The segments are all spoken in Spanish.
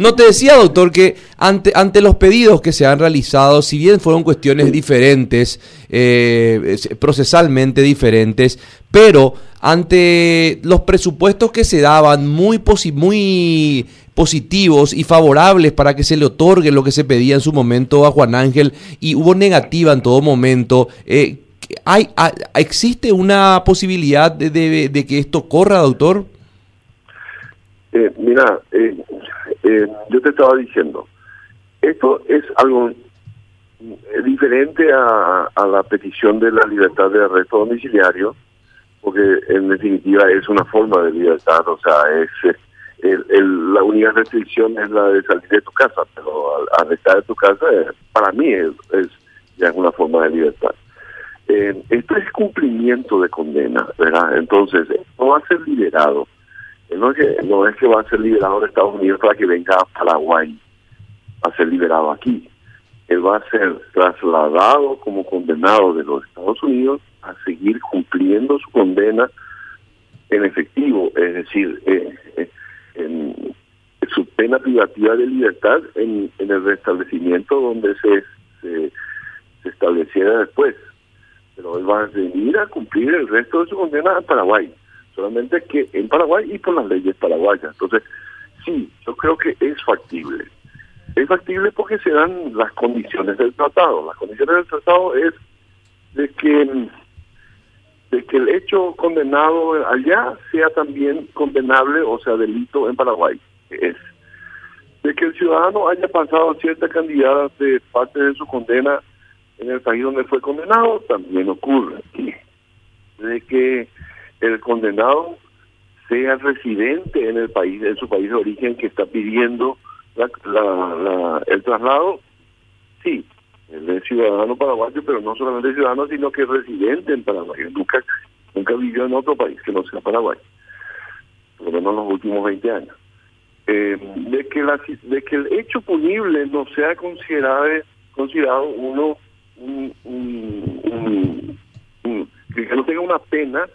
No, te decía, doctor, que ante, ante los pedidos que se han realizado, si bien fueron cuestiones diferentes, eh, procesalmente diferentes, pero ante los presupuestos que se daban muy, muy positivos y favorables para que se le otorgue lo que se pedía en su momento a Juan Ángel y hubo negativa en todo momento. Eh, hay, ¿Existe una posibilidad de, que esto corra, doctor? Eh, mira, yo te estaba diciendo, esto es algo diferente a, la petición de la libertad de arresto domiciliario, porque en definitiva es una forma de libertad, o sea, es el, la única restricción es la de salir de tu casa, pero al, estar en tu casa, eh, para mí es, ya una forma de libertad. Eh, esto es cumplimiento de condena, ¿verdad? Entonces, no va a ser liberado. No es, que, no es que va a ser liberado de Estados Unidos para que venga a Paraguay a ser liberado aquí. Él va a ser trasladado como condenado de los Estados Unidos a seguir cumpliendo su condena en efectivo, es decir, eh, eh en su pena privativa de libertad en, el restablecimiento donde se, se, estableciera después. Pero él va a venir a cumplir el resto de su condena en Paraguay, solamente que en Paraguay y por las leyes paraguayas. Entonces, sí, yo creo que es factible. Es factible porque se dan las condiciones del tratado. Las condiciones del tratado es de que de que el hecho condenado allá sea también condenable, o sea, delito en Paraguay. Es de que el ciudadano haya pasado cierta cantidad de parte de su condena en el país donde fue condenado, también ocurre. De que el condenado sea residente en el país, en su país de origen que está pidiendo el traslado, sí, él es ciudadano paraguayo, pero no solamente ciudadano, sino que es residente en Paraguay. Nunca, nunca vivió en otro país que no sea Paraguay, por lo menos en los últimos 20 años. Eh, de que el hecho punible no sea considerado considerado uno un, que no tenga una pena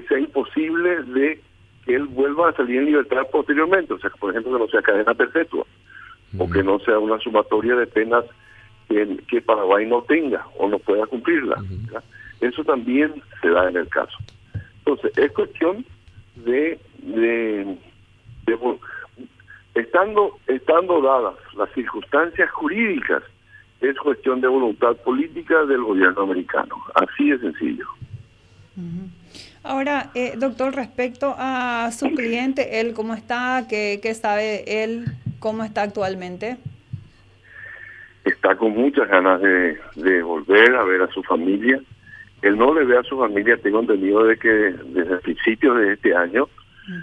que sea imposible de que él vuelva a salir en libertad posteriormente, o sea, que por ejemplo que no sea cadena perpetua o que no sea una sumatoria de penas que, Paraguay no tenga o no pueda cumplirla. Eso también se da en el caso. Entonces, es cuestión de, de, estando, estando dadas las circunstancias jurídicas, es cuestión de voluntad política del gobierno americano. Así de sencillo. Ahora, eh, doctor, respecto a su cliente, él cómo está, qué, qué sabe él, cómo está actualmente está con muchas ganas de, volver a ver a su familia. Él no le ve a su familia, tengo entendido de que desde principios de este año,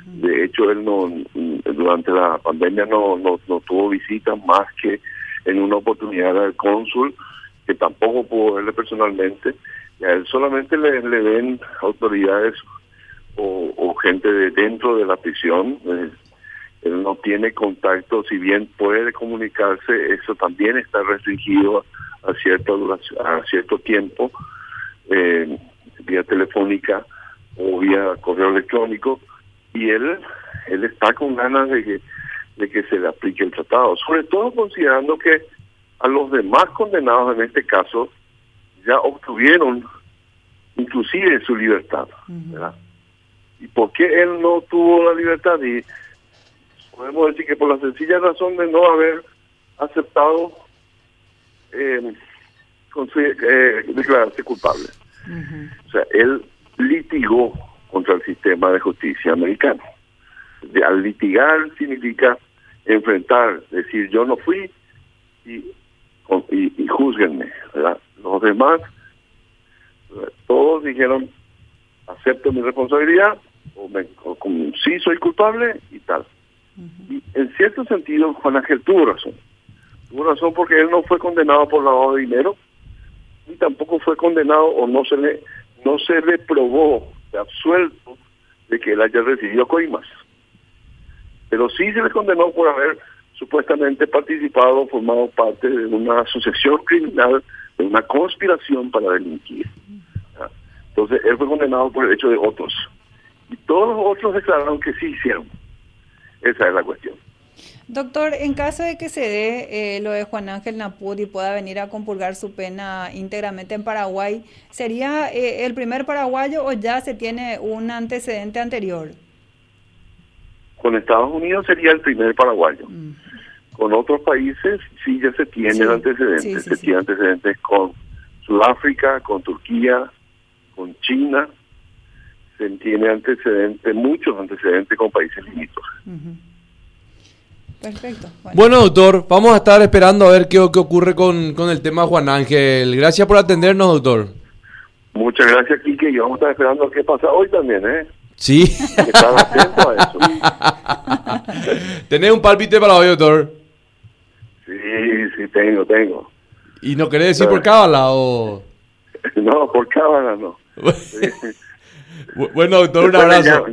de hecho él no durante la pandemia no, no, tuvo visitas más que en una oportunidad al cónsul, que tampoco pudo verle personalmente, y a él solamente le, le ven autoridades o, gente de dentro de la prisión, eh, él no tiene contacto, si bien puede comunicarse, eso también está restringido a cierto, a cierto tiempo, eh, vía telefónica o vía correo electrónico, y él, él está con ganas de que, de que se le aplique el tratado, sobre todo considerando que a los demás condenados en este caso ya obtuvieron inclusive su libertad. ¿Y por qué él no tuvo la libertad? Y podemos decir que por la sencilla razón de no haber aceptado eh, eh, declararse culpable. O sea, él litigó contra el sistema de justicia americano. De, al litigar significa enfrentar, decir yo no fui y, y, y juzguenme. Los demás, todos dijeron acepto mi responsabilidad o, me, o sí soy culpable y tal. Y en cierto sentido, Juan Ángel tuvo razón. Tuvo razón porque él no fue condenado por lavado de dinero, ni tampoco fue condenado o no se le no se le probó, de absuelto, de que él haya recibido coimas. Pero sí se le condenó por haber supuestamente participado, formado parte de una asociación criminal, de una conspiración para delinquir. Entonces, él fue condenado por el hecho de otros. Y todos los otros declararon que sí hicieron. Esa es la cuestión. Doctor, en caso de que se dé eh, lo de Juan Ángel Naput y pueda venir a compulgar su pena íntegramente en Paraguay, ¿sería eh, el primer paraguayo o ya se tiene un antecedente anterior? Con Estados Unidos sería el primer paraguayo. Mm. Con otros países sí ya se tienen antecedentes. se tienen antecedentes con Sudáfrica, con Turquía, con China. Se tiene antecedentes, muchos antecedentes con países limítrofes. Perfecto. Bueno. doctor, vamos a estar esperando a ver qué, qué ocurre con, con, el tema Juan Ángel. Gracias por atendernos, doctor. Muchas gracias, Kike. Y vamos a estar esperando qué pasa hoy también, ¿eh? Sí. Están atentos a eso. ¿Tenés un palpite para hoy, doctor? Sí, sí, tengo, tengo. ¿Y no querés decir por cábala o...? No, por cábala no. bueno, doctor, un abrazo.